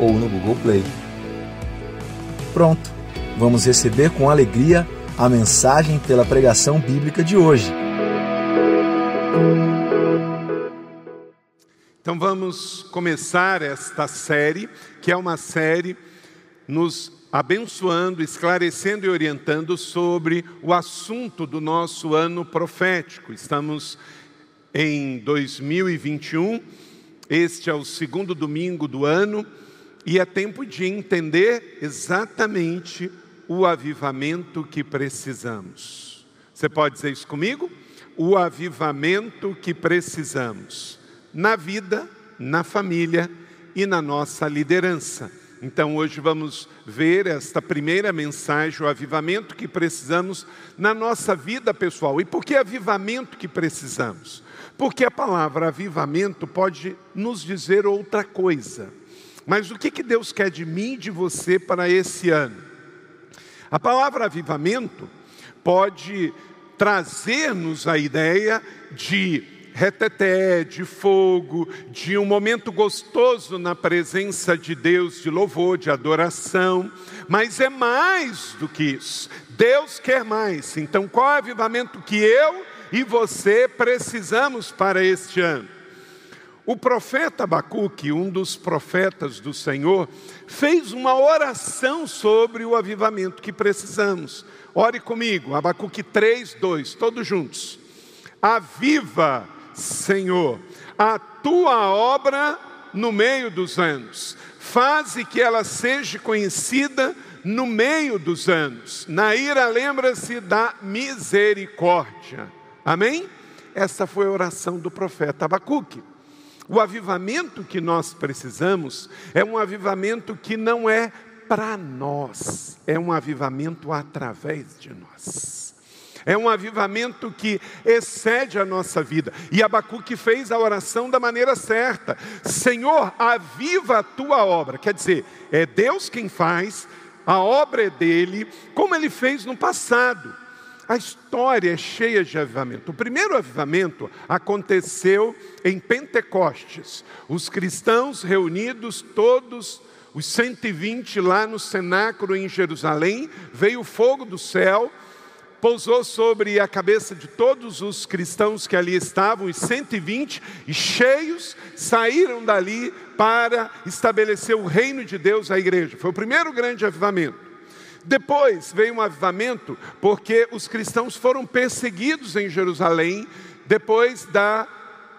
ou no Google Play. Pronto, vamos receber com alegria a mensagem pela pregação bíblica de hoje. Então vamos começar esta série, que é uma série nos abençoando, esclarecendo e orientando sobre o assunto do nosso ano profético. Estamos em 2021, este é o segundo domingo do ano e é tempo de entender exatamente o avivamento que precisamos. Você pode dizer isso comigo? O avivamento que precisamos na vida, na família e na nossa liderança. Então, hoje vamos ver esta primeira mensagem, o avivamento que precisamos na nossa vida pessoal. E por que avivamento que precisamos? Porque a palavra avivamento pode nos dizer outra coisa. Mas o que, que Deus quer de mim e de você para esse ano? A palavra avivamento pode trazer-nos a ideia de reteté, de fogo, de um momento gostoso na presença de Deus, de louvor, de adoração, mas é mais do que isso. Deus quer mais. Então, qual é o avivamento que eu e você precisamos para este ano? O profeta Abacuque, um dos profetas do Senhor, fez uma oração sobre o avivamento que precisamos. Ore comigo, Abacuque 3, 2, todos juntos. Aviva Senhor, a tua obra no meio dos anos, faze que ela seja conhecida no meio dos anos. Na ira, lembra-se da misericórdia. Amém? Essa foi a oração do profeta Abacuque. O avivamento que nós precisamos é um avivamento que não é para nós, é um avivamento através de nós. É um avivamento que excede a nossa vida. E Abacuque fez a oração da maneira certa: Senhor, aviva a tua obra. Quer dizer, é Deus quem faz, a obra é dele, como ele fez no passado. A história é cheia de avivamento. O primeiro avivamento aconteceu em Pentecostes. Os cristãos reunidos, todos os 120 lá no cenáculo em Jerusalém, veio o fogo do céu pousou sobre a cabeça de todos os cristãos que ali estavam, os 120, e cheios saíram dali para estabelecer o reino de Deus à igreja. Foi o primeiro grande avivamento. Depois veio um avivamento porque os cristãos foram perseguidos em Jerusalém depois da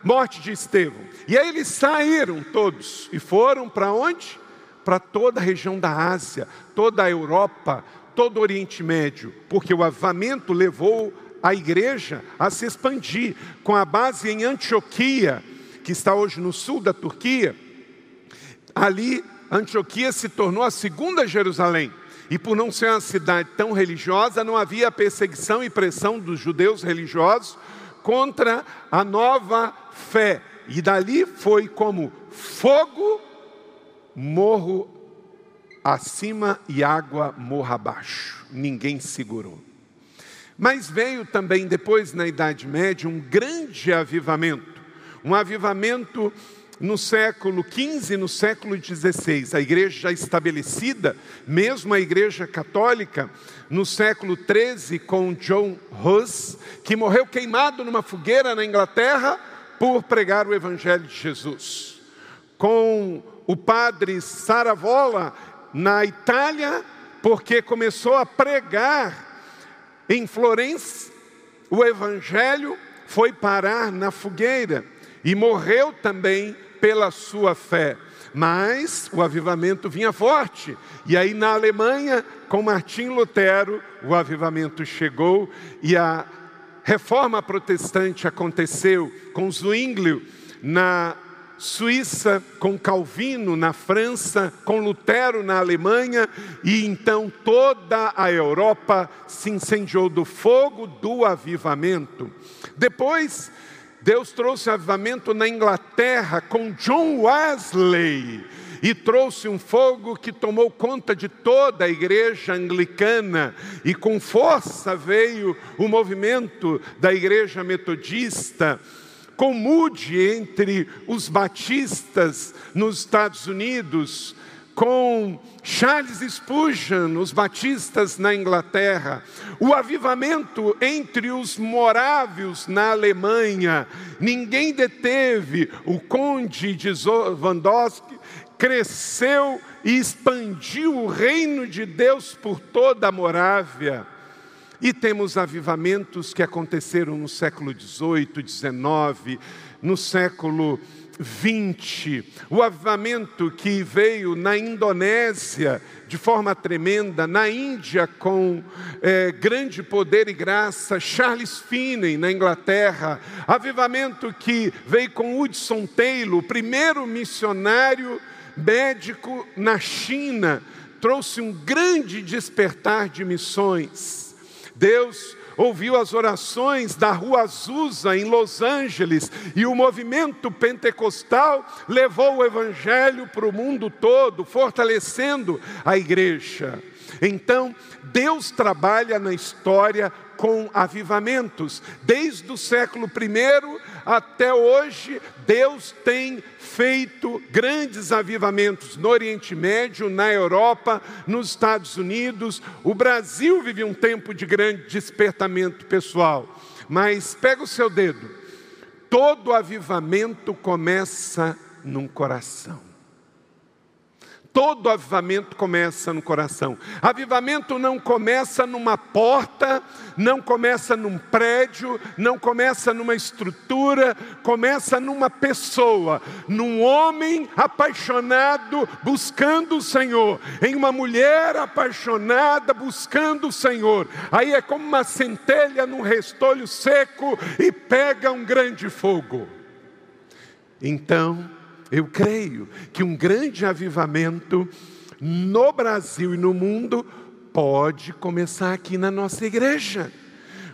morte de Estevão. E aí eles saíram todos e foram para onde? Para toda a região da Ásia, toda a Europa, todo o Oriente Médio, porque o avamento levou a igreja a se expandir, com a base em Antioquia, que está hoje no sul da Turquia. Ali, Antioquia se tornou a segunda Jerusalém. E por não ser uma cidade tão religiosa, não havia perseguição e pressão dos judeus religiosos contra a nova fé. E dali foi como fogo, morro acima e água morra abaixo. Ninguém segurou. Mas veio também depois, na Idade Média, um grande avivamento. Um avivamento no século XV, no século XVI, a igreja já estabelecida, mesmo a igreja católica, no século XIII, com John Hus, que morreu queimado numa fogueira na Inglaterra por pregar o Evangelho de Jesus. Com o padre Saravola, na Itália, porque começou a pregar em Florença, o evangelho foi parar na fogueira e morreu também pela sua fé. Mas o avivamento vinha forte. E aí na Alemanha, com Martim Lutero, o avivamento chegou e a reforma protestante aconteceu com Zwinglio na Suíça com Calvino na França, com Lutero na Alemanha, e então toda a Europa se incendiou do fogo do avivamento. Depois, Deus trouxe avivamento na Inglaterra com John Wesley e trouxe um fogo que tomou conta de toda a igreja anglicana, e com força veio o movimento da igreja metodista. Comude entre os batistas nos Estados Unidos, com Charles Spurgeon, os batistas na Inglaterra, o avivamento entre os morávios na Alemanha, ninguém deteve, o conde de Zawandowski cresceu e expandiu o reino de Deus por toda a Morávia. E temos avivamentos que aconteceram no século XVIII, XIX, no século XX. O avivamento que veio na Indonésia de forma tremenda, na Índia com é, grande poder e graça, Charles Finney na Inglaterra. Avivamento que veio com Hudson Taylor, o primeiro missionário médico na China, trouxe um grande despertar de missões. Deus ouviu as orações da Rua Azusa em Los Angeles e o movimento pentecostal levou o evangelho para o mundo todo, fortalecendo a igreja. Então, Deus trabalha na história com avivamentos. Desde o século I até hoje, Deus tem feito grandes avivamentos no Oriente Médio, na Europa, nos Estados Unidos. O Brasil vive um tempo de grande despertamento pessoal. Mas pega o seu dedo. Todo avivamento começa num coração. Todo avivamento começa no coração. Avivamento não começa numa porta, não começa num prédio, não começa numa estrutura, começa numa pessoa, num homem apaixonado buscando o Senhor, em uma mulher apaixonada buscando o Senhor. Aí é como uma centelha num restolho seco e pega um grande fogo. Então, eu creio que um grande avivamento no Brasil e no mundo pode começar aqui na nossa igreja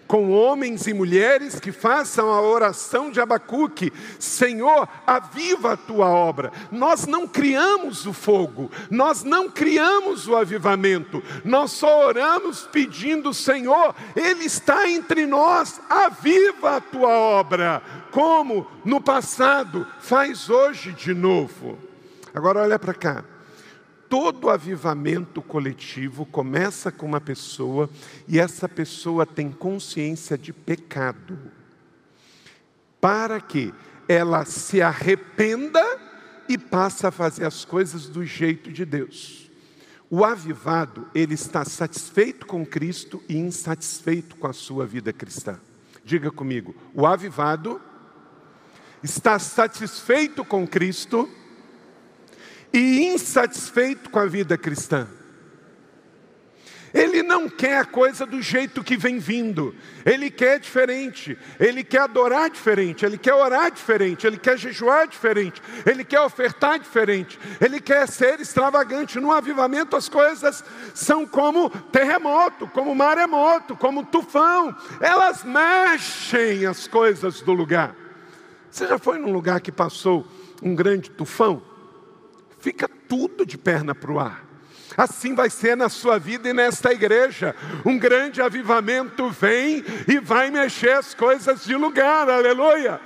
com homens e mulheres que façam a oração de Abacuque: Senhor, aviva a tua obra. Nós não criamos o fogo, nós não criamos o avivamento, nós só oramos pedindo: Senhor, Ele está entre nós, aviva a tua obra, como no passado, faz hoje de novo. Agora olha para cá. Todo avivamento coletivo começa com uma pessoa e essa pessoa tem consciência de pecado. Para que ela se arrependa e passe a fazer as coisas do jeito de Deus. O avivado, ele está satisfeito com Cristo e insatisfeito com a sua vida cristã. Diga comigo, o avivado está satisfeito com Cristo e insatisfeito com a vida cristã. Ele não quer a coisa do jeito que vem vindo, ele quer diferente, ele quer adorar diferente, ele quer orar diferente, ele quer jejuar diferente, ele quer ofertar diferente, ele quer ser extravagante. No avivamento as coisas são como terremoto, como maremoto, como tufão, elas mexem as coisas do lugar. Você já foi num lugar que passou um grande tufão? Fica tudo de perna para o ar. Assim vai ser na sua vida e nesta igreja. Um grande avivamento vem e vai mexer as coisas de lugar, aleluia.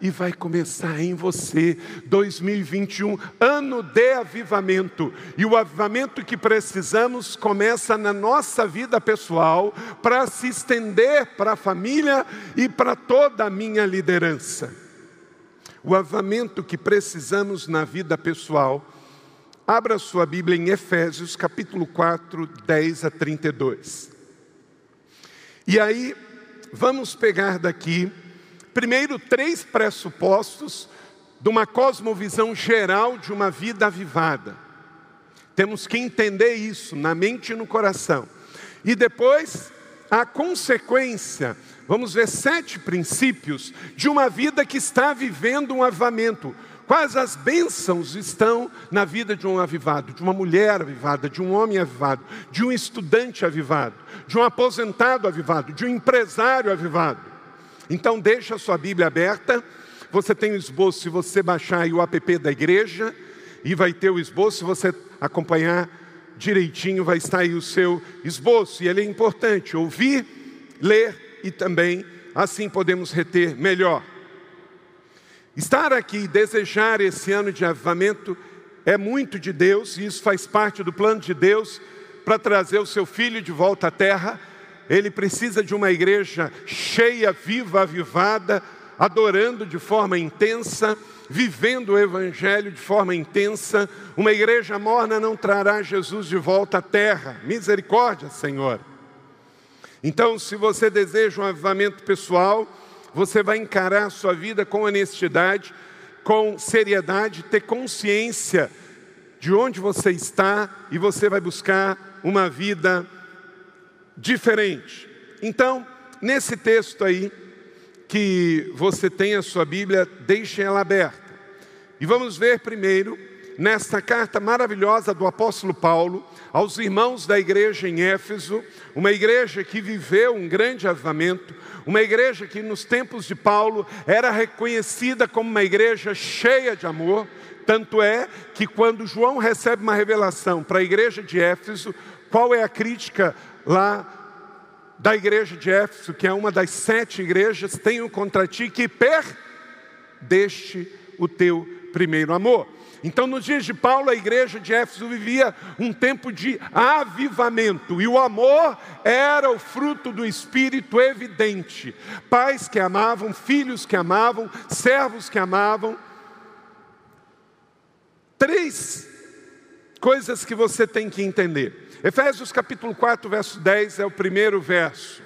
E vai começar em você 2021, ano de avivamento. E o avivamento que precisamos começa na nossa vida pessoal, para se estender para a família e para toda a minha liderança o avamento que precisamos na vida pessoal, abra sua Bíblia em Efésios capítulo 4, 10 a 32. E aí, vamos pegar daqui, primeiro, três pressupostos de uma cosmovisão geral de uma vida avivada. Temos que entender isso na mente e no coração. E depois, a consequência, vamos ver sete princípios de uma vida que está vivendo um avivamento. Quais as bênçãos estão na vida de um avivado, de uma mulher avivada, de um homem avivado, de um estudante avivado, de um aposentado avivado, de um empresário avivado? Então, deixa a sua Bíblia aberta. Você tem o esboço, se você baixar aí o app da igreja, e vai ter o esboço, se você acompanhar direitinho, vai estar aí o seu esboço. E ele é importante, ouvir, ler e também, assim podemos reter melhor. Estar aqui e desejar esse ano de avivamento é muito de Deus, e isso faz parte do plano de Deus para trazer o seu filho de volta à terra. Ele precisa de uma igreja cheia, viva, avivada, adorando de forma intensa, vivendo o Evangelho de forma intensa. Uma igreja morna não trará Jesus de volta à terra. Misericórdia, Senhor. Então, se você deseja um avivamento pessoal, você vai encarar a sua vida com honestidade, com seriedade, ter consciência de onde você está e você vai buscar uma vida diferente. Então, nesse texto aí, que você tem a sua Bíblia, deixe ela aberta. E vamos ver primeiro, nesta carta maravilhosa do apóstolo Paulo, aos irmãos da igreja em Éfeso, uma igreja que viveu um grande avivamento, uma igreja que nos tempos de Paulo era reconhecida como uma igreja cheia de amor, tanto é que quando João recebe uma revelação para a igreja de Éfeso, qual é a crítica lá da igreja de Éfeso, que é uma das sete igrejas, tenho contra ti que perdeste o teu primeiro amor. Então, nos dias de Paulo, a igreja de Éfeso vivia um tempo de avivamento, e o amor era o fruto do Espírito evidente. Pais que amavam, filhos que amavam, servos que amavam. Três coisas que você tem que entender. Efésios capítulo 4, verso 10 é o primeiro verso.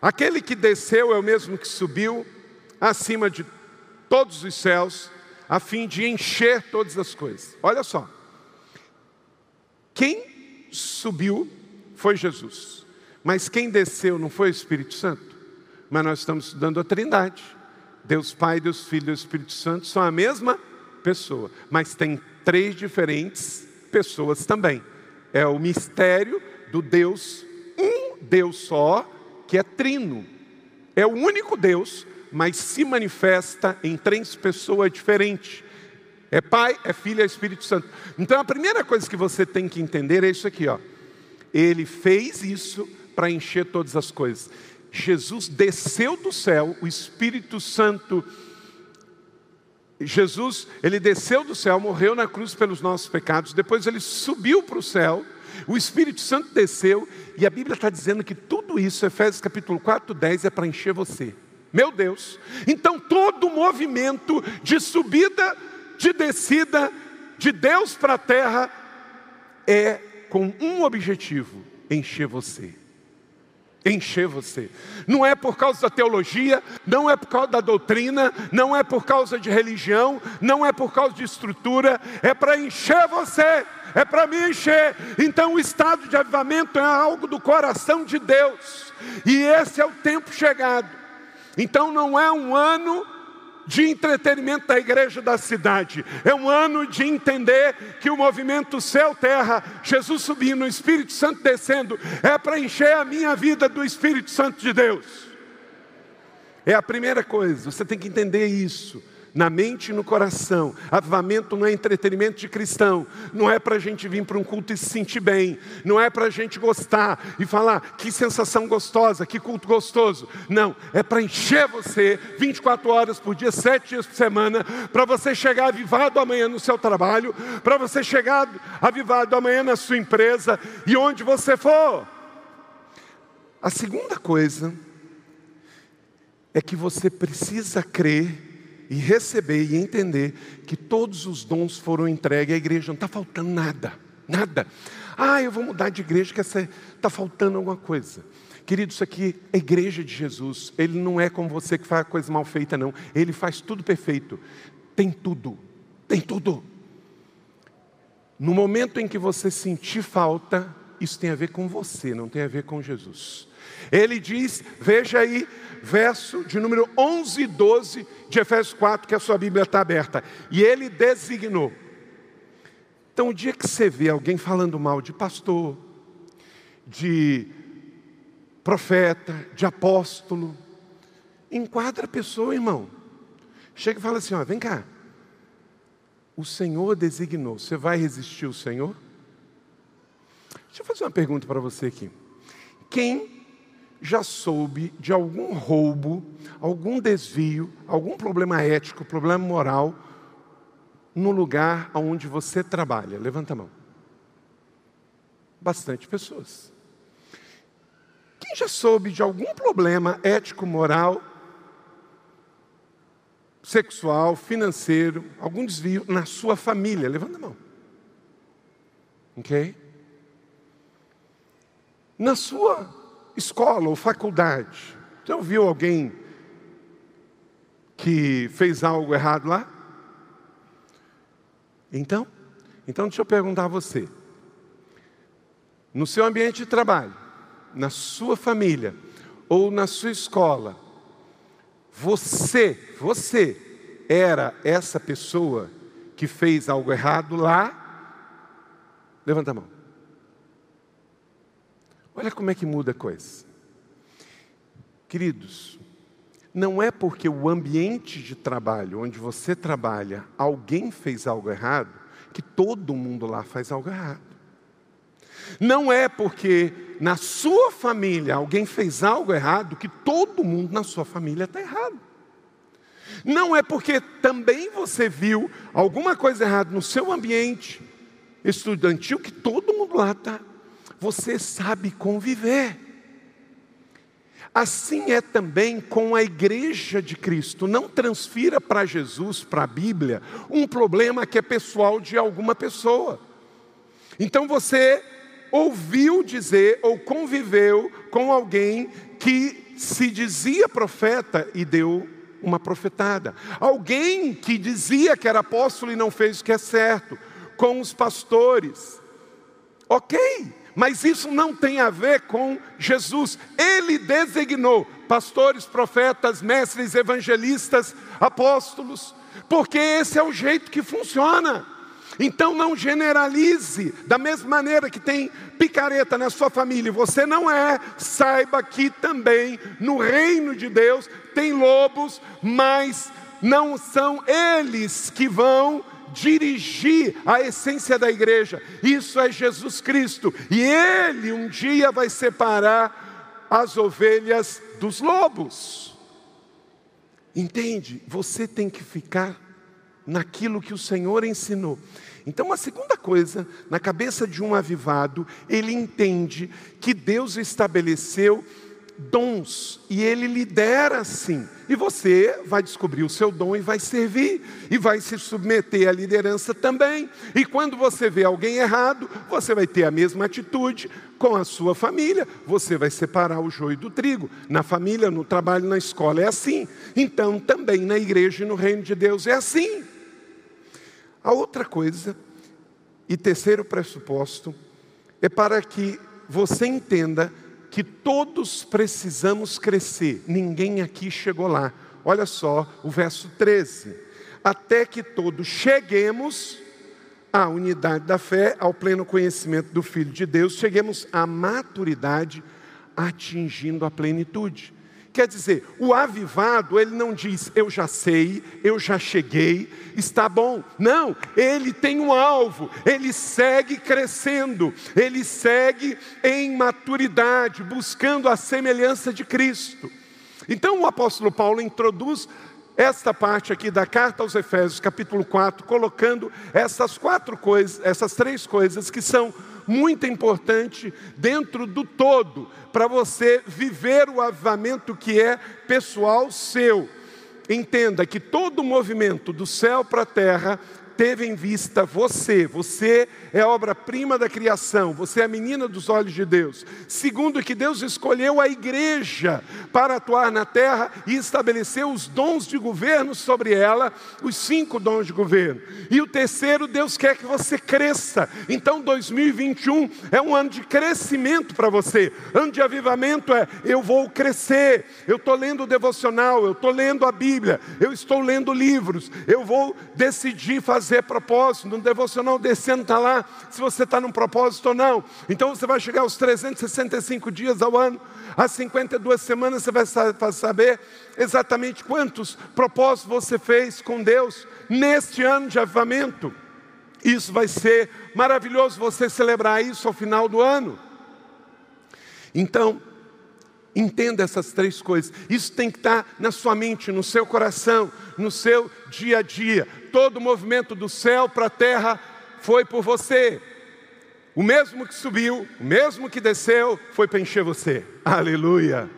Aquele que desceu é o mesmo que subiu acima de todos os céus a fim de encher todas as coisas. Olha só. Quem subiu foi Jesus, mas quem desceu não foi o Espírito Santo. Mas nós estamos estudando a Trindade. Deus Pai, Deus Filho e Deus Espírito Santo são a mesma pessoa, mas tem três diferentes pessoas também. É o mistério do Deus, um Deus só, que é trino. É o único Deus mas se manifesta em três pessoas diferentes. É Pai, é Filho e é Espírito Santo. Então a primeira coisa que você tem que entender é isso aqui, ó. Ele fez isso para encher todas as coisas. Jesus desceu do céu, o Espírito Santo Jesus, ele desceu do céu, morreu na cruz pelos nossos pecados, depois ele subiu para o céu, o Espírito Santo desceu, e a Bíblia está dizendo que tudo isso, Efésios capítulo 4, 10, é para encher você. Meu Deus. Então todo movimento de subida, de descida de Deus para a terra é com um objetivo: encher você. Encher você. Não é por causa da teologia, não é por causa da doutrina, não é por causa de religião, não é por causa de estrutura, é para encher você, é para me encher. Então o estado de avivamento é algo do coração de Deus, e esse é o tempo chegado então não é um ano de entretenimento da igreja da cidade, é um ano de entender que o movimento céu-terra, Jesus subindo, o Espírito Santo descendo, é para encher a minha vida do Espírito Santo de Deus. É a primeira coisa, você tem que entender isso na mente e no coração. Avivamento não é entretenimento de cristão, não é para a gente vir para um culto e se sentir bem, não é para a gente gostar e falar que sensação gostosa, que culto gostoso. Não, é para encher você 24 horas por dia, 7 dias por semana, para você chegar avivado amanhã no seu trabalho, para você chegar avivado amanhã na sua empresa e onde você for. A segunda coisa é que você precisa crer e receber e entender que todos os dons foram entregues à igreja, não está faltando nada, nada. Ah, eu vou mudar de igreja, que está faltando alguma coisa. Querido, isso aqui é a igreja de Jesus. Ele não é como você que faz coisa mal feita, não. Ele faz tudo perfeito. Tem tudo, tem tudo. No momento em que você sentir falta, isso tem a ver com você, não tem a ver com Jesus. Ele diz, veja aí, verso de número 11 e 12 de Efésios 4, que a sua Bíblia está aberta. E ele designou. Então, o dia que você vê alguém falando mal de pastor, de profeta, de apóstolo, enquadra a pessoa, irmão. Chega e fala assim: ó, vem cá. O Senhor designou, você vai resistir ao Senhor? Deixa eu fazer uma pergunta para você aqui. Quem já soube de algum roubo, algum desvio, algum problema ético, problema moral, no lugar onde você trabalha? Levanta a mão. Bastante pessoas. Quem já soube de algum problema ético, moral, sexual, financeiro, algum desvio na sua família? Levanta a mão. Ok? Na sua escola ou faculdade, já ouviu alguém que fez algo errado lá? Então, então deixa eu perguntar a você. No seu ambiente de trabalho, na sua família ou na sua escola, você, você era essa pessoa que fez algo errado lá? Levanta a mão. Olha como é que muda a coisa. Queridos, não é porque o ambiente de trabalho onde você trabalha, alguém fez algo errado, que todo mundo lá faz algo errado. Não é porque na sua família alguém fez algo errado, que todo mundo na sua família está errado. Não é porque também você viu alguma coisa errada no seu ambiente estudantil, que todo mundo lá está. Você sabe conviver. Assim é também com a igreja de Cristo. Não transfira para Jesus, para a Bíblia, um problema que é pessoal de alguma pessoa. Então você ouviu dizer ou conviveu com alguém que se dizia profeta e deu uma profetada. Alguém que dizia que era apóstolo e não fez o que é certo, com os pastores. Ok, mas isso não tem a ver com Jesus. Ele designou pastores, profetas, mestres, evangelistas, apóstolos, porque esse é o jeito que funciona. Então não generalize, da mesma maneira que tem picareta na sua família, você não é, saiba que também no reino de Deus tem lobos, mas não são eles que vão dirigir a essência da igreja. Isso é Jesus Cristo. E ele um dia vai separar as ovelhas dos lobos. Entende? Você tem que ficar naquilo que o Senhor ensinou. Então, uma segunda coisa, na cabeça de um avivado, ele entende que Deus estabeleceu dons e ele lidera assim. E você vai descobrir o seu dom e vai servir e vai se submeter à liderança também. E quando você vê alguém errado, você vai ter a mesma atitude com a sua família. Você vai separar o joio do trigo. Na família, no trabalho, na escola é assim. Então, também na igreja e no reino de Deus é assim. A outra coisa, e terceiro pressuposto, é para que você entenda que todos precisamos crescer, ninguém aqui chegou lá. Olha só o verso 13: até que todos cheguemos à unidade da fé, ao pleno conhecimento do Filho de Deus, cheguemos à maturidade, atingindo a plenitude. Quer dizer, o avivado, ele não diz, eu já sei, eu já cheguei, está bom. Não, ele tem um alvo, ele segue crescendo, ele segue em maturidade, buscando a semelhança de Cristo. Então o apóstolo Paulo introduz esta parte aqui da carta aos Efésios, capítulo 4, colocando essas quatro coisas, essas três coisas que são muito importante dentro do todo, para você viver o avivamento que é pessoal seu. Entenda que todo movimento do céu para a terra teve em vista você, você é obra-prima da criação, você é a menina dos olhos de Deus. Segundo, que Deus escolheu a igreja para atuar na terra e estabeleceu os dons de governo sobre ela, os cinco dons de governo. E o terceiro, Deus quer que você cresça. Então, 2021 é um ano de crescimento para você. Ano de avivamento é eu vou crescer. Eu estou lendo o devocional, eu estou lendo a Bíblia, eu estou lendo livros, eu vou decidir fazer propósito. No devocional desse ano está lá se você está num propósito ou não. Então você vai chegar aos 365 dias ao ano, às 52 semanas você vai saber exatamente quantos propósitos você fez com Deus neste ano de avivamento. Isso vai ser maravilhoso você celebrar isso ao final do ano. Então, Entenda essas três coisas. Isso tem que estar na sua mente, no seu coração, no seu dia a dia. Todo o movimento do céu para a terra foi por você. O mesmo que subiu, o mesmo que desceu, foi para encher você. Aleluia.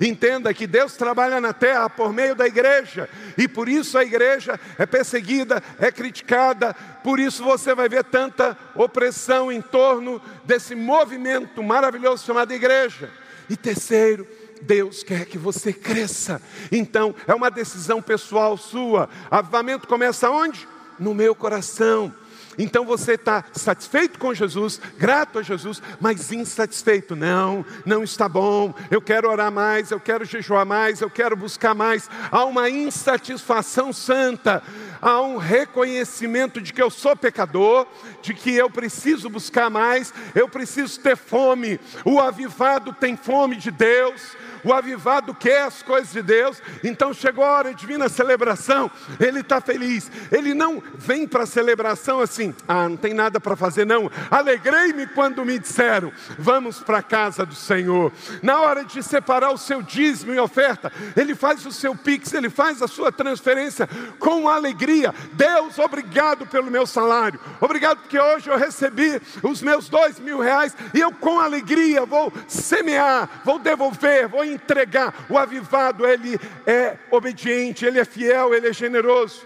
Entenda que Deus trabalha na terra por meio da igreja, e por isso a igreja é perseguida, é criticada, por isso você vai ver tanta opressão em torno desse movimento maravilhoso chamado igreja. E terceiro, Deus quer que você cresça. Então, é uma decisão pessoal sua. Avivamento começa onde? No meu coração. Então você está satisfeito com Jesus, grato a Jesus, mas insatisfeito. Não, não está bom. Eu quero orar mais, eu quero jejuar mais, eu quero buscar mais. Há uma insatisfação santa, há um reconhecimento de que eu sou pecador, de que eu preciso buscar mais, eu preciso ter fome. O avivado tem fome de Deus o avivado quer as coisas de Deus, então chegou a hora de divina celebração, ele está feliz, ele não vem para a celebração assim, ah, não tem nada para fazer, não. Alegrei-me quando me disseram, vamos para a casa do Senhor. Na hora de separar o seu dízimo e oferta, ele faz o seu pix, ele faz a sua transferência com alegria. Deus, obrigado pelo meu salário, obrigado porque hoje eu recebi os meus dois mil reais e eu com alegria vou semear, vou devolver, vou entregar. O avivado, ele é obediente, ele é fiel, ele é generoso.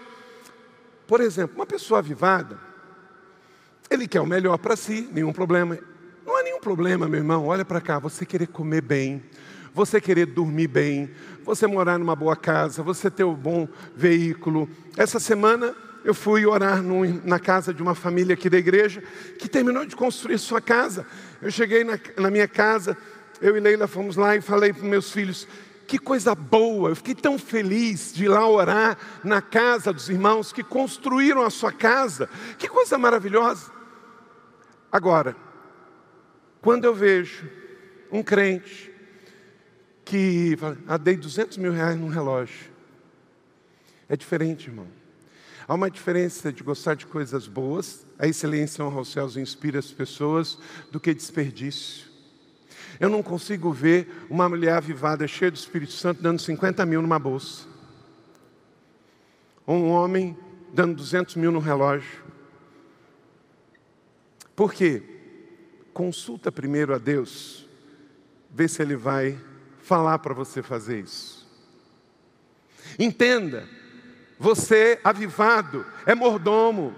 Por exemplo, uma pessoa avivada, ele quer o melhor para si, nenhum problema. Não há nenhum problema, meu irmão. Olha para cá, você querer comer bem, você querer dormir bem, você morar numa boa casa, você ter um bom veículo. Essa semana eu fui orar na casa de uma família aqui da igreja que terminou de construir sua casa. Eu cheguei na, na minha casa, eu e Leila fomos lá e falei para meus filhos: que coisa boa, eu fiquei tão feliz de ir lá orar na casa dos irmãos que construíram a sua casa, que coisa maravilhosa. Agora, quando eu vejo um crente que ah, dei 200 mil reais num relógio, é diferente, irmão. Há uma diferença de gostar de coisas boas, a excelência honra aos céus inspira as pessoas, do que desperdício. Eu não consigo ver uma mulher avivada, cheia do Espírito Santo, dando 50 mil numa bolsa. Ou um homem dando 200 mil no relógio. Por quê? Consulta primeiro a Deus, vê se Ele vai falar para você fazer isso. Entenda, você avivado é mordomo,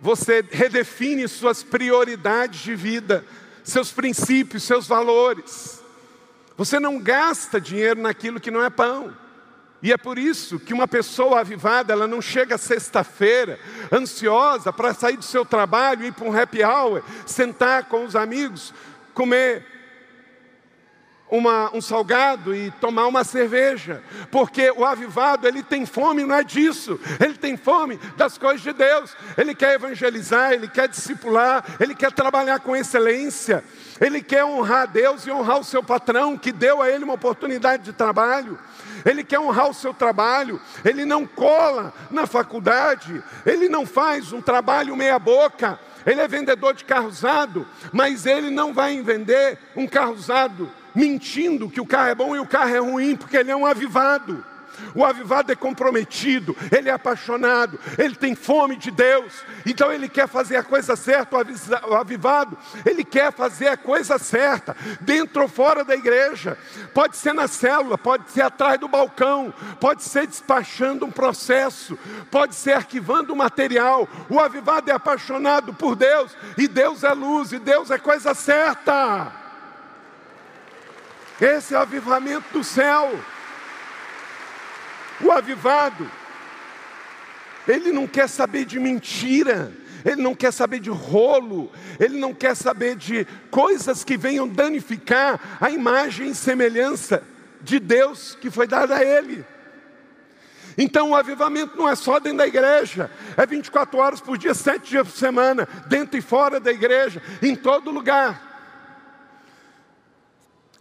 você redefine suas prioridades de vida seus princípios, seus valores. Você não gasta dinheiro naquilo que não é pão. E é por isso que uma pessoa avivada, ela não chega sexta-feira ansiosa para sair do seu trabalho, ir para um happy hour, sentar com os amigos, comer uma, um salgado e tomar uma cerveja, porque o avivado ele tem fome, não é disso, ele tem fome das coisas de Deus, ele quer evangelizar, ele quer discipular, ele quer trabalhar com excelência, ele quer honrar Deus e honrar o seu patrão que deu a ele uma oportunidade de trabalho. Ele quer honrar o seu trabalho, ele não cola na faculdade, ele não faz um trabalho meia-boca, ele é vendedor de carro usado, mas ele não vai vender um carro usado mentindo que o carro é bom e o carro é ruim, porque ele é um avivado. O avivado é comprometido, ele é apaixonado, ele tem fome de Deus, então ele quer fazer a coisa certa. O avivado, ele quer fazer a coisa certa, dentro ou fora da igreja. Pode ser na célula, pode ser atrás do balcão, pode ser despachando um processo, pode ser arquivando um material. O avivado é apaixonado por Deus, e Deus é luz, e Deus é coisa certa. Esse é o avivamento do céu. O avivado, ele não quer saber de mentira, ele não quer saber de rolo, ele não quer saber de coisas que venham danificar a imagem e semelhança de Deus que foi dada a ele. Então o avivamento não é só dentro da igreja, é 24 horas por dia, sete dias por semana, dentro e fora da igreja, em todo lugar.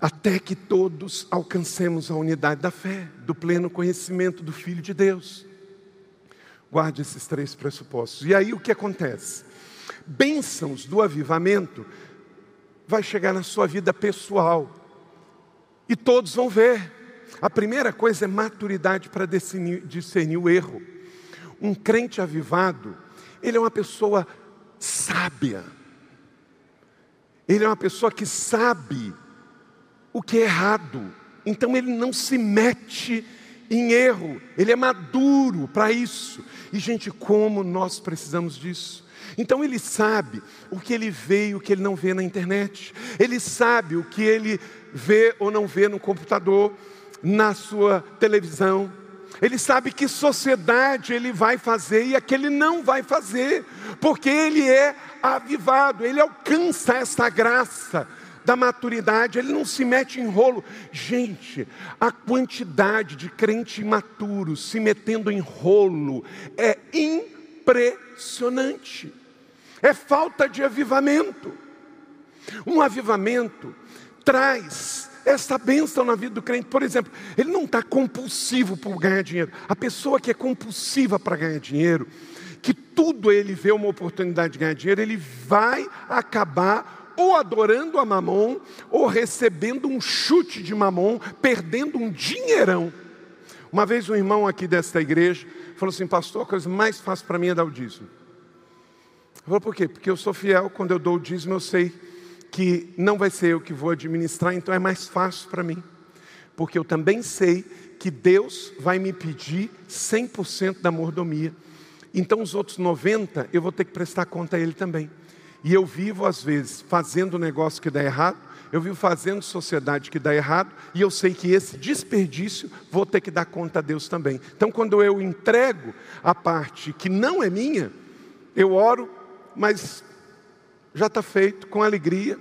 Até que todos alcancemos a unidade da fé, do pleno conhecimento do Filho de Deus. Guarde esses três pressupostos. E aí o que acontece? Bênçãos do avivamento vai chegar na sua vida pessoal. E todos vão ver. A primeira coisa é maturidade para discernir, discernir o erro. Um crente avivado, ele é uma pessoa sábia. Ele é uma pessoa que sabe o que é errado. Então ele não se mete em erro, ele é maduro para isso. E, gente, como nós precisamos disso. Então ele sabe o que ele vê e o que ele não vê na internet. Ele sabe o que ele vê ou não vê no computador, na sua televisão. Ele sabe que sociedade ele vai fazer e a que ele não vai fazer, porque ele é avivado, ele alcança essa graça da maturidade, ele não se mete em rolo. Gente, a quantidade de crente imaturo se metendo em rolo é impressionante. É falta de avivamento. Um avivamento traz essa bênção na vida do crente. Por exemplo, ele não está compulsivo por ganhar dinheiro. A pessoa que é compulsiva para ganhar dinheiro, que tudo ele vê uma oportunidade de ganhar dinheiro, ele vai acabar ou adorando a mamon, ou recebendo um chute de mamon, perdendo um dinheirão. Uma vez um irmão aqui desta igreja falou assim, pastor, a coisa mais fácil para mim é dar o dízimo. Eu falei, por quê? Porque eu sou fiel, quando eu dou o dízimo eu sei que não vai ser eu que vou administrar, então é mais fácil para mim. Porque eu também sei que Deus vai me pedir 100% da mordomia. Então os outros 90 eu vou ter que prestar conta a Ele também. E eu vivo, às vezes, fazendo negócio que dá errado, eu vivo fazendo sociedade que dá errado, e eu sei que esse desperdício vou ter que dar conta a Deus também. Então, quando eu entrego a parte que não é minha, eu oro, mas já está feito, com alegria.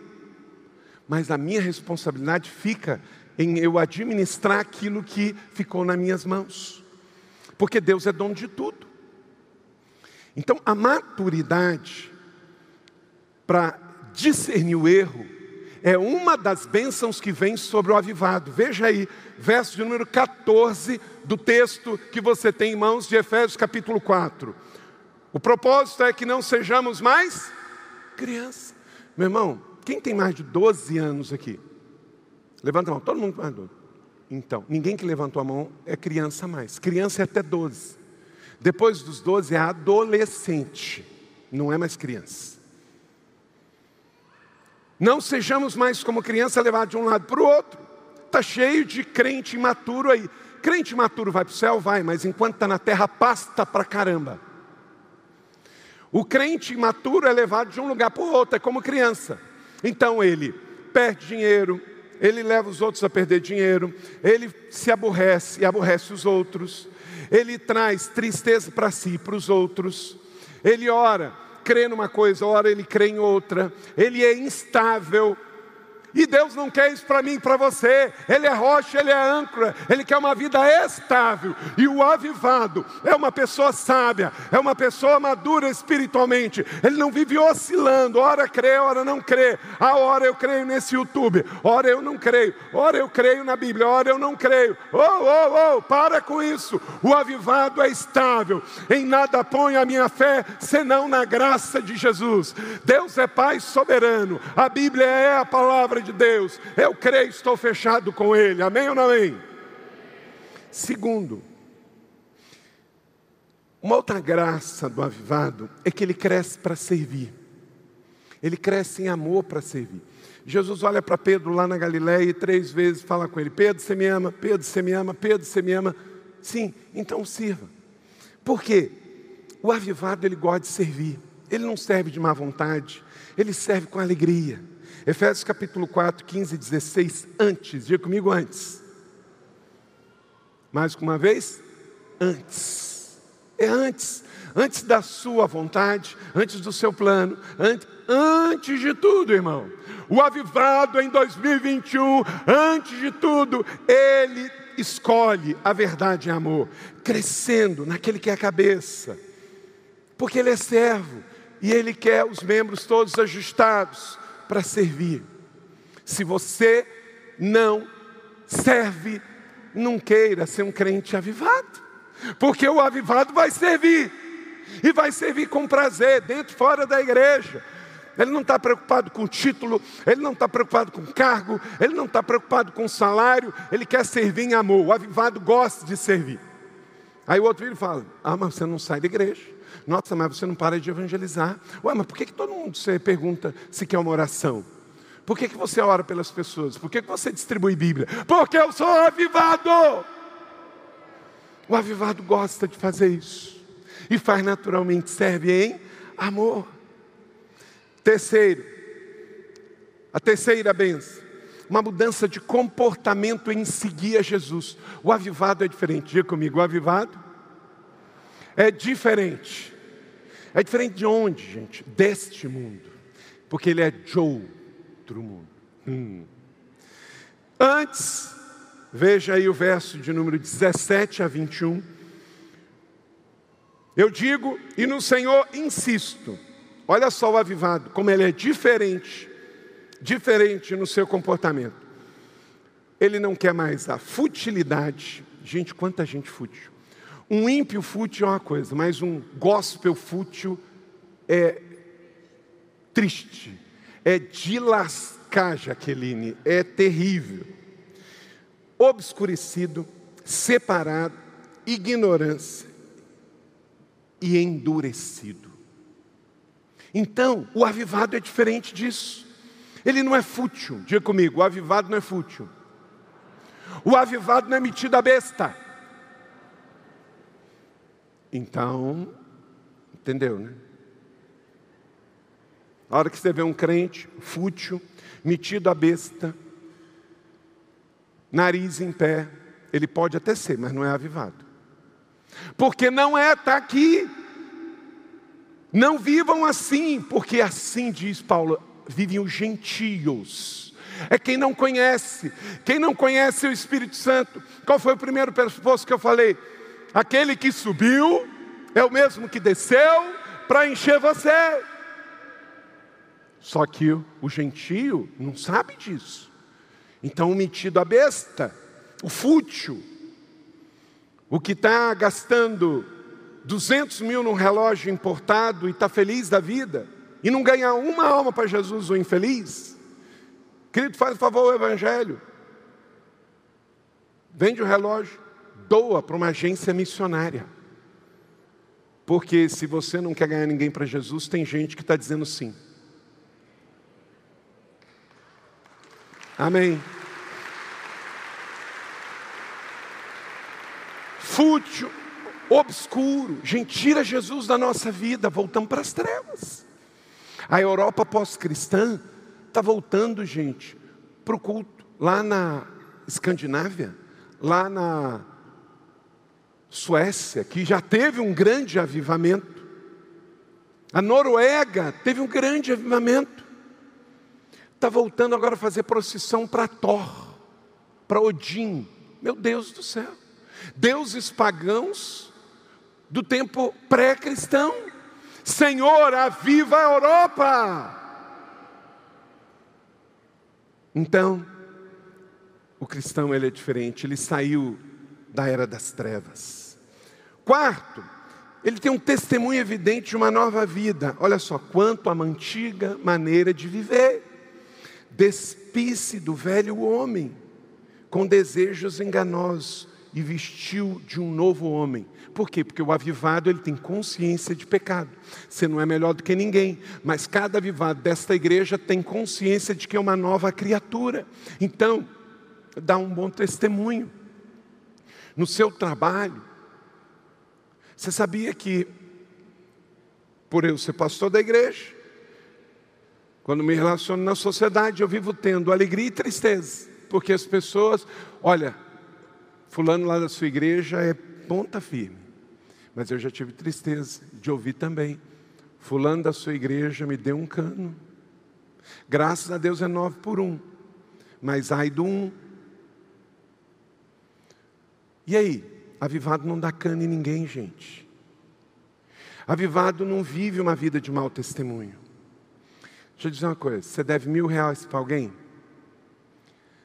Mas a minha responsabilidade fica em eu administrar aquilo que ficou nas minhas mãos, porque Deus é dono de tudo. Então, a maturidade para discernir o erro, é uma das bênçãos que vem sobre o avivado. Veja aí, verso de número 14 do texto que você tem em mãos de Efésios capítulo 4. O propósito é que não sejamos mais crianças. Meu irmão, quem tem mais de 12 anos aqui? Levanta a mão, todo mundo mais de 12. Então, ninguém que levantou a mão é criança mais. Criança é até 12. Depois dos 12 é adolescente, não é mais criança. Não sejamos mais como criança levados de um lado para o outro. Está cheio de crente imaturo aí. Crente imaturo vai para o céu? Vai, mas enquanto está na terra, pasta para caramba. O crente imaturo é levado de um lugar para o outro, é como criança. Então ele perde dinheiro, ele leva os outros a perder dinheiro, ele se aborrece e aborrece os outros, ele traz tristeza para si e para os outros, ele ora crê numa coisa, ora ele crê em outra, ele é instável, e Deus não quer isso para mim e para você. Ele é rocha, ele é âncora, ele quer uma vida estável. E o avivado é uma pessoa sábia, é uma pessoa madura espiritualmente. Ele não vive oscilando, ora crê, ora não crê. A hora eu creio nesse YouTube, ora eu não creio, ora eu creio na Bíblia, ora eu não creio. Oh, oh, oh, para com isso. O avivado é estável. Em nada põe a minha fé senão na graça de Jesus. Deus é Pai soberano. A Bíblia é a palavra de Deus. Eu creio, estou fechado com Ele. Amém ou não amém? Segundo, uma outra graça do avivado é que ele cresce para servir. Ele cresce em amor para servir. Jesus olha para Pedro lá na Galiléia e três vezes fala com ele: Pedro, você me ama? Pedro, você me ama? Pedro, você me ama? Sim, então sirva. Por quê? O avivado ele gosta de servir. Ele não serve de má vontade, ele serve com alegria. Efésios capítulo 4, 15 e 16, antes, diga comigo antes. Mais uma vez, antes. É antes, antes da sua vontade, antes do seu plano, antes, antes de tudo, irmão. O avivado em 2021, antes de tudo, ele escolhe a verdade em amor, crescendo naquele que é a cabeça, porque ele é servo e ele quer os membros todos ajustados para servir. Se você não serve, não queira ser um crente avivado porque o avivado vai servir, e vai servir com prazer, dentro e fora da igreja. Ele não está preocupado com título, ele não está preocupado com cargo, ele não está preocupado com salário, ele quer servir em amor. O avivado gosta de servir. Aí o outro filho fala: Ah, mas você não sai da igreja. Nossa, mas você não para de evangelizar. Ué, mas por que, que todo mundo você pergunta se quer uma oração? Por que, que você ora pelas pessoas? Por que, que você distribui Bíblia? Porque eu sou avivado. O avivado gosta de fazer isso. E faz naturalmente, serve em amor. Terceiro, a terceira benção, uma mudança de comportamento em seguir a Jesus. O avivado é diferente. Diga comigo, o avivado é diferente. É diferente de onde, gente? Deste mundo. Porque ele é de outro mundo. Hum. Antes Veja aí o verso de número 17 a 21. Eu digo, e no Senhor insisto. Olha só o avivado, como ele é diferente, diferente no seu comportamento. Ele não quer mais a futilidade. Gente, quanta gente fútil. Um ímpio fútil é uma coisa, mas um gospel fútil é triste, é de lascar, Jaqueline, é terrível obscurecido, separado, ignorância e endurecido. Então, o avivado é diferente disso. Ele não é fútil. Diga comigo, o avivado não é fútil. O avivado não é metido a besta. Então, entendeu, né? A hora que você vê um crente fútil, metido a besta, nariz em pé, ele pode até ser, mas não é avivado. Porque não é estar tá aqui. Não vivam assim, porque assim diz Paulo, vivem os gentios. É quem não conhece, quem não conhece o Espírito Santo. Qual foi o primeiro pressuposto que eu falei? Aquele que subiu é o mesmo que desceu para encher você. Só que o gentio não sabe disso. Então, o metido a besta, o fútil, o que está gastando 200 mil num relógio importado e está feliz da vida, e não ganha uma alma para Jesus, o infeliz, querido, faz favor o Evangelho, vende o relógio, doa para uma agência missionária. Porque se você não quer ganhar ninguém para Jesus, tem gente que está dizendo sim. Amém. Fútil, obscuro. Gente, tira Jesus da nossa vida, voltamos para as trevas. A Europa pós-cristã está voltando, gente, para o culto. Lá na Escandinávia, lá na Suécia, que já teve um grande avivamento. A Noruega teve um grande avivamento está voltando agora a fazer procissão para Thor, para Odin. Meu Deus do céu. Deuses pagãos do tempo pré-cristão. Senhor, aviva a Europa. Então, o cristão ele é diferente, ele saiu da era das trevas. Quarto, ele tem um testemunho evidente de uma nova vida. Olha só, quanto uma antiga maneira de viver. Despisse do velho homem, com desejos enganosos, e vestiu de um novo homem. Por quê? Porque o avivado ele tem consciência de pecado. Você não é melhor do que ninguém, mas cada avivado desta igreja tem consciência de que é uma nova criatura. Então, dá um bom testemunho. No seu trabalho, você sabia que, por eu ser pastor da igreja, quando me relaciono na sociedade, eu vivo tendo alegria e tristeza, porque as pessoas, olha, Fulano lá da sua igreja é ponta firme, mas eu já tive tristeza de ouvir também. Fulano da sua igreja me deu um cano. Graças a Deus é nove por um, mas ai do um. E aí? Avivado não dá cano em ninguém, gente. Avivado não vive uma vida de mau testemunho. Deixa eu dizer uma coisa: você deve mil reais para alguém?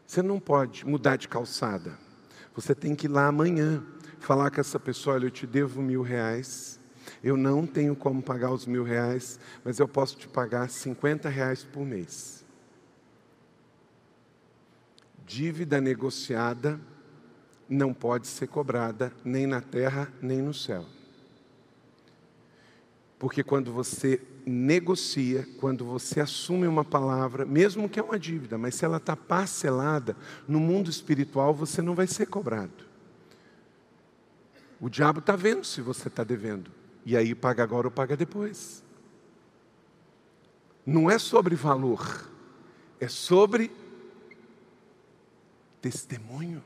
Você não pode mudar de calçada. Você tem que ir lá amanhã falar com essa pessoa: olha, eu te devo mil reais, eu não tenho como pagar os mil reais, mas eu posso te pagar 50 reais por mês. Dívida negociada não pode ser cobrada nem na terra nem no céu. Porque quando você negocia, quando você assume uma palavra, mesmo que é uma dívida, mas se ela está parcelada, no mundo espiritual você não vai ser cobrado. O diabo está vendo se você está devendo. E aí paga agora ou paga depois. Não é sobre valor, é sobre testemunho.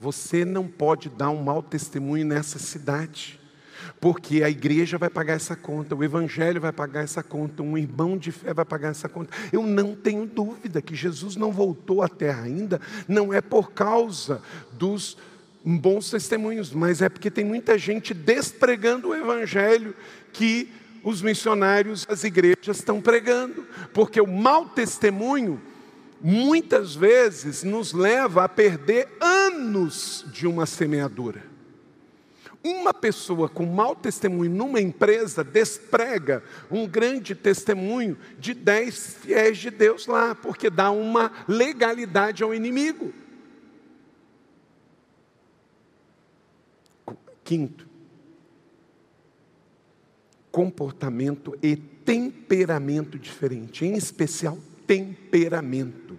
Você não pode dar um mau testemunho nessa cidade porque a igreja vai pagar essa conta, o evangelho vai pagar essa conta, um irmão de fé vai pagar essa conta. Eu não tenho dúvida que Jesus não voltou à terra ainda, não é por causa dos bons testemunhos, mas é porque tem muita gente despregando o evangelho que os missionários, as igrejas estão pregando, porque o mau testemunho muitas vezes nos leva a perder anos de uma semeadura. Uma pessoa com mau testemunho numa empresa desprega um grande testemunho de dez fiéis de Deus lá, porque dá uma legalidade ao inimigo. Quinto, comportamento e temperamento diferente, em especial temperamento.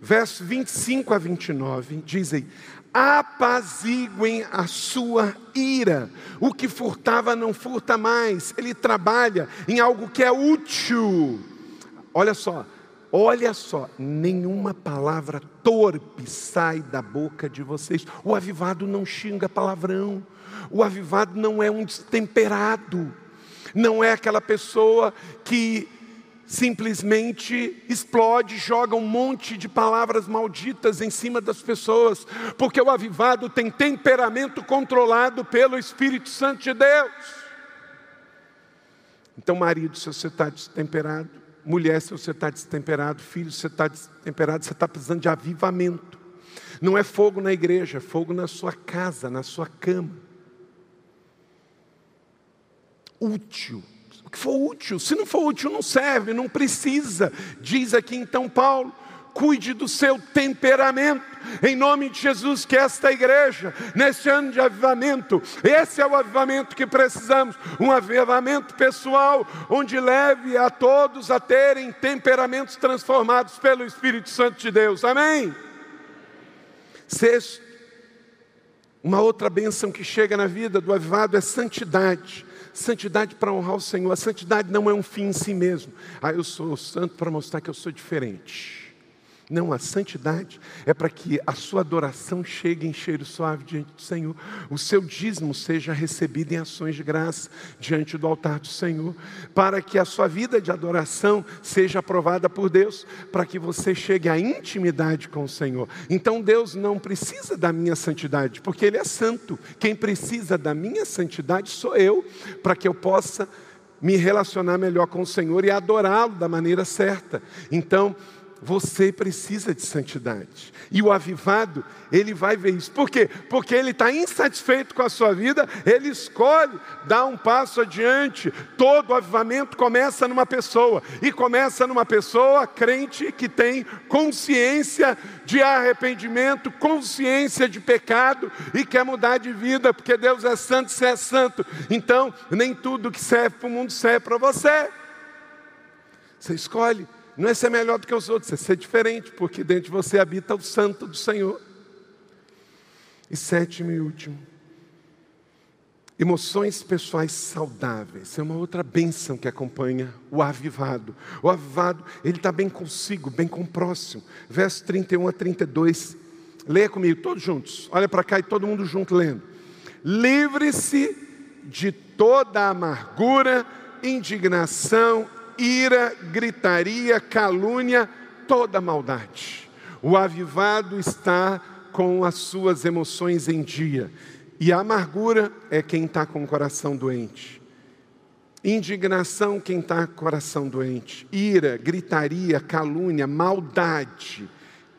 Verso 25 a 29 dizem: apaziguem a sua ira. O que furtava não furta mais, ele trabalha em algo que é útil. Olha só, olha só, nenhuma palavra torpe sai da boca de vocês. O avivado não xinga palavrão, o avivado não é um destemperado, não é aquela pessoa que simplesmente explode, joga um monte de palavras malditas em cima das pessoas, porque o avivado tem temperamento controlado pelo Espírito Santo de Deus. Então, marido, se você está destemperado, mulher, se você está destemperado, filho, se você está destemperado, você está precisando de avivamento. Não é fogo na igreja, é fogo na sua casa, na sua cama. Útil o que for útil. Se não for útil, não serve, não precisa. Diz aqui então Paulo: cuide do seu temperamento, em nome de Jesus, que esta igreja, neste ano de avivamento, esse é o avivamento que precisamos, um avivamento pessoal, onde leve a todos a terem temperamentos transformados pelo Espírito Santo de Deus, amém? Sexto, uma outra bênção que chega na vida do avivado é santidade. Santidade para honrar o Senhor. A santidade não é um fim em si mesmo. Ah, eu sou santo para mostrar que eu sou diferente. Não, a santidade é para que a sua adoração chegue em cheiro suave diante do Senhor, o seu dízimo seja recebido em ações de graça diante do altar do Senhor, para que a sua vida de adoração seja aprovada por Deus, para que você chegue à intimidade com o Senhor. Então Deus não precisa da minha santidade, porque Ele é santo. Quem precisa da minha santidade sou eu, para que eu possa me relacionar melhor com o Senhor e adorá-lo da maneira certa. Então, você precisa de santidade. E o avivado, ele vai ver isso. Por quê? Porque ele está insatisfeito com a sua vida, ele escolhe dar um passo adiante. Todo avivamento começa numa pessoa. E começa numa pessoa crente que tem consciência de arrependimento, consciência de pecado e quer mudar de vida, porque Deus é santo, você é santo. Então, nem tudo que serve para o mundo serve para você. Você escolhe não é ser melhor do que os outros, é ser diferente, porque dentro de você habita o santo do Senhor. E sétimo e último, emoções pessoais saudáveis. É uma outra bênção que acompanha o avivado. O avivado, ele está bem consigo, bem com o próximo. Verso 31 a 32. Leia comigo, todos juntos. Olha para cá e todo mundo junto lendo. Livre-se de toda amargura, indignação ira, gritaria, calúnia, toda maldade. O avivado está com as suas emoções em dia. E a amargura é quem está com o coração doente. Indignação, quem está com o coração doente. Ira, gritaria, calúnia, maldade.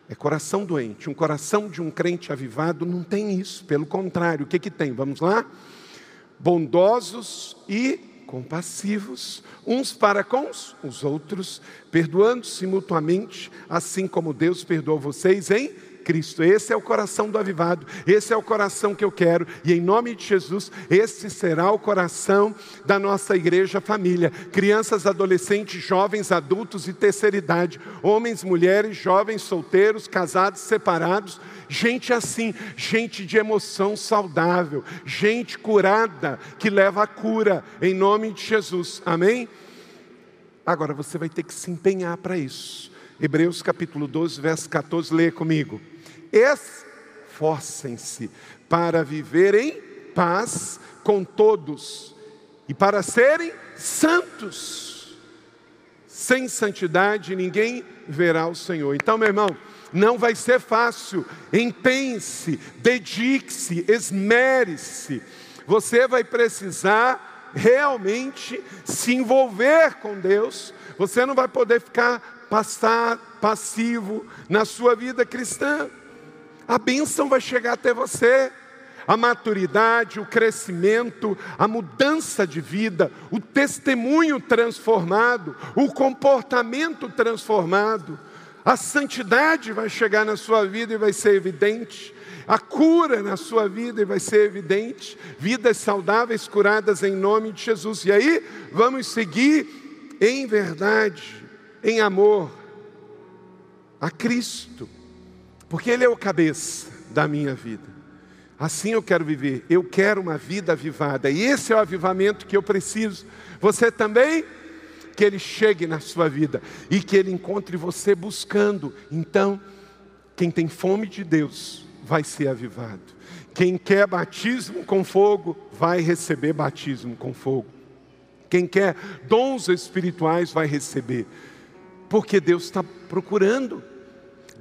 É coração doente. Um coração de um crente avivado não tem isso. Pelo contrário, o que, que tem? Vamos lá? Bondosos e compassivos, uns para com os outros, perdoando-se mutuamente, assim como Deus perdoou vocês em Cristo. Esse é o coração do avivado, esse é o coração que eu quero, e em nome de Jesus, esse será o coração da nossa igreja família. Crianças, adolescentes, jovens, adultos e terceira idade, homens, mulheres, jovens, solteiros, casados, separados, gente assim, gente de emoção saudável, gente curada, que leva a cura, em nome de Jesus, amém? Agora você vai ter que se empenhar para isso. Hebreus capítulo 12, verso 14, leia comigo esforcem-se para viver em paz com todos e para serem santos. Sem santidade ninguém verá o Senhor. Então, meu irmão, não vai ser fácil. Empenhe-se, dedique-se, esmere-se. Você vai precisar realmente se envolver com Deus. Você não vai poder ficar passar passivo na sua vida cristã a bênção vai chegar até você. A maturidade, o crescimento, a mudança de vida, o testemunho transformado, o comportamento transformado, a santidade vai chegar na sua vida e vai ser evidente, a cura na sua vida e vai ser evidente, vidas saudáveis curadas em nome de Jesus. E aí, vamos seguir em verdade, em amor a Cristo porque Ele é o cabeça da minha vida. Assim eu quero viver, eu quero uma vida avivada, e esse é o avivamento que eu preciso. Você também? Que Ele chegue na sua vida e que Ele encontre você buscando. Então, quem tem fome de Deus vai ser avivado. Quem quer batismo com fogo vai receber batismo com fogo. Quem quer dons espirituais vai receber, porque Deus está procurando.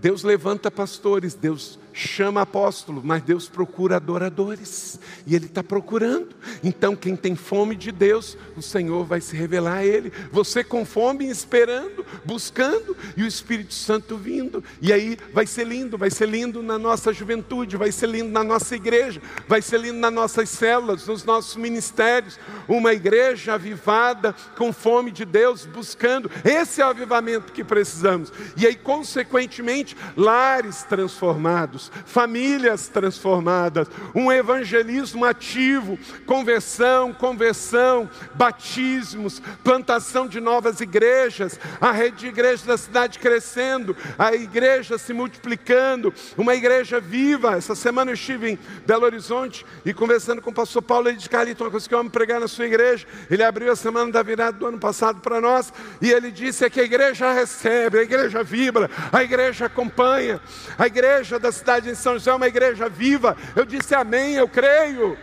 Deus levanta pastores, Deus chama apóstolos, mas Deus procura adoradores, e Ele está procurando. Então, quem tem fome de Deus, o Senhor vai se revelar a Ele. Você com fome, esperando, buscando, e o Espírito Santo vindo. E aí vai ser lindo, vai ser lindo na nossa juventude, vai ser lindo na nossa igreja, vai ser lindo nas nossas células, nos nossos ministérios. Uma igreja avivada, com fome de Deus, buscando. Esse é o avivamento que precisamos. E aí, consequentemente, lares transformados famílias transformadas, um evangelismo ativo, conversão, conversão, batismos, plantação de novas igrejas, a rede de igrejas da cidade crescendo, a igreja se multiplicando, uma igreja viva. Essa semana eu estive em Belo Horizonte e conversando com o pastor Paulo, disse, Carlito, uma coisa que eu amo pregar na sua igreja. Ele abriu a semana da virada do ano passado para nós e ele disse é que a igreja recebe, a igreja vibra, a igreja acompanha, a igreja da cidade cidade em São é uma igreja viva. Eu disse amém, eu creio.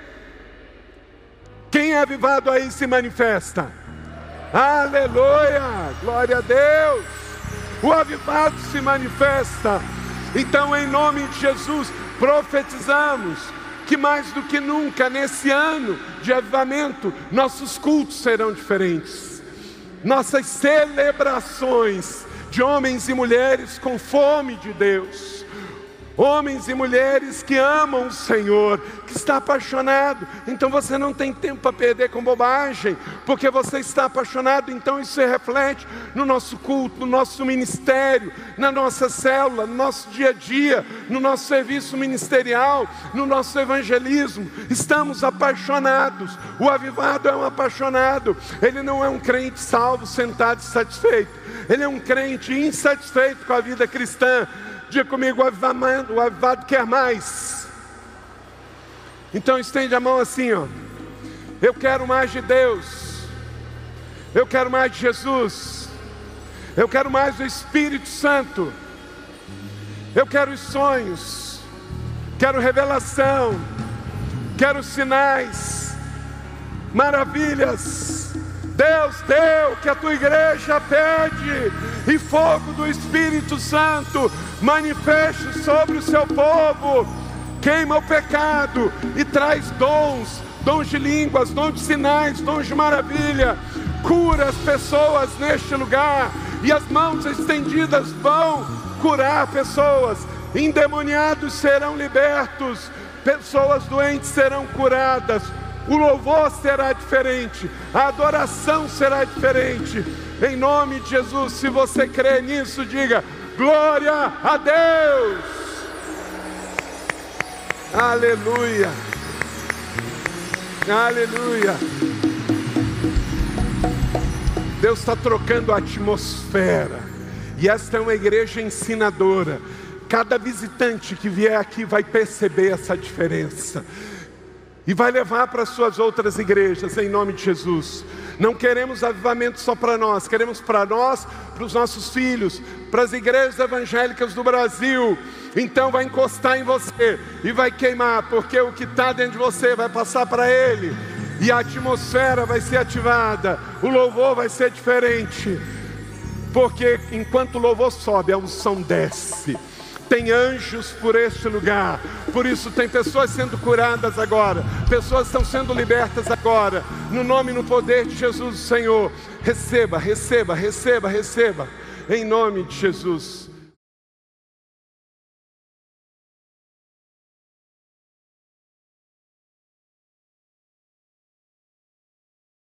Quem é avivado aí se manifesta. Aleluia! Glória a Deus! O avivado se manifesta. Então, em nome de Jesus, profetizamos que mais do que nunca nesse ano de avivamento, nossos cultos serão diferentes. Nossas celebrações de homens e mulheres com fome de Deus Homens e mulheres que amam o Senhor, que está apaixonado. Então você não tem tempo para perder com bobagem, porque você está apaixonado. Então isso se reflete no nosso culto, no nosso ministério, na nossa célula, no nosso dia a dia, no nosso serviço ministerial, no nosso evangelismo. Estamos apaixonados. O avivado é um apaixonado. Ele não é um crente salvo, sentado e satisfeito. Ele é um crente insatisfeito com a vida cristã Diga comigo, o avivado, quer mais. Então estende a mão assim, ó. Eu quero mais de Deus. Eu quero mais de Jesus. Eu quero mais do Espírito Santo. Eu quero os sonhos. Quero revelação. Quero sinais. Maravilhas. Deus deu que a tua igreja pede, e fogo do Espírito Santo manifeste sobre o seu povo, queima o pecado e traz dons, dons de línguas, dons de sinais, dons de maravilha, cura as pessoas neste lugar, e as mãos estendidas vão curar pessoas, endemoniados serão libertos, pessoas doentes serão curadas. O louvor será diferente, a adoração será diferente. Em nome de Jesus, se você crê nisso, diga: glória a Deus. Aleluia. Aleluia. Deus está trocando a atmosfera. E esta é uma igreja ensinadora. Cada visitante que vier aqui vai perceber essa diferença e vai levar para suas outras igrejas, em nome de Jesus. Não queremos avivamento só para nós, queremos para nós, para os nossos filhos, para as igrejas evangélicas do Brasil. Então vai encostar em você e vai queimar, porque o que está dentro de você vai passar para ele, e a atmosfera vai ser ativada, o louvor vai ser diferente, porque enquanto o louvor sobe, a unção desce tem anjos por este lugar. Por isso tem pessoas sendo curadas agora, pessoas estão sendo libertas agora. No nome e no poder de Jesus, Senhor. Receba, receba, receba, receba. Em nome de Jesus.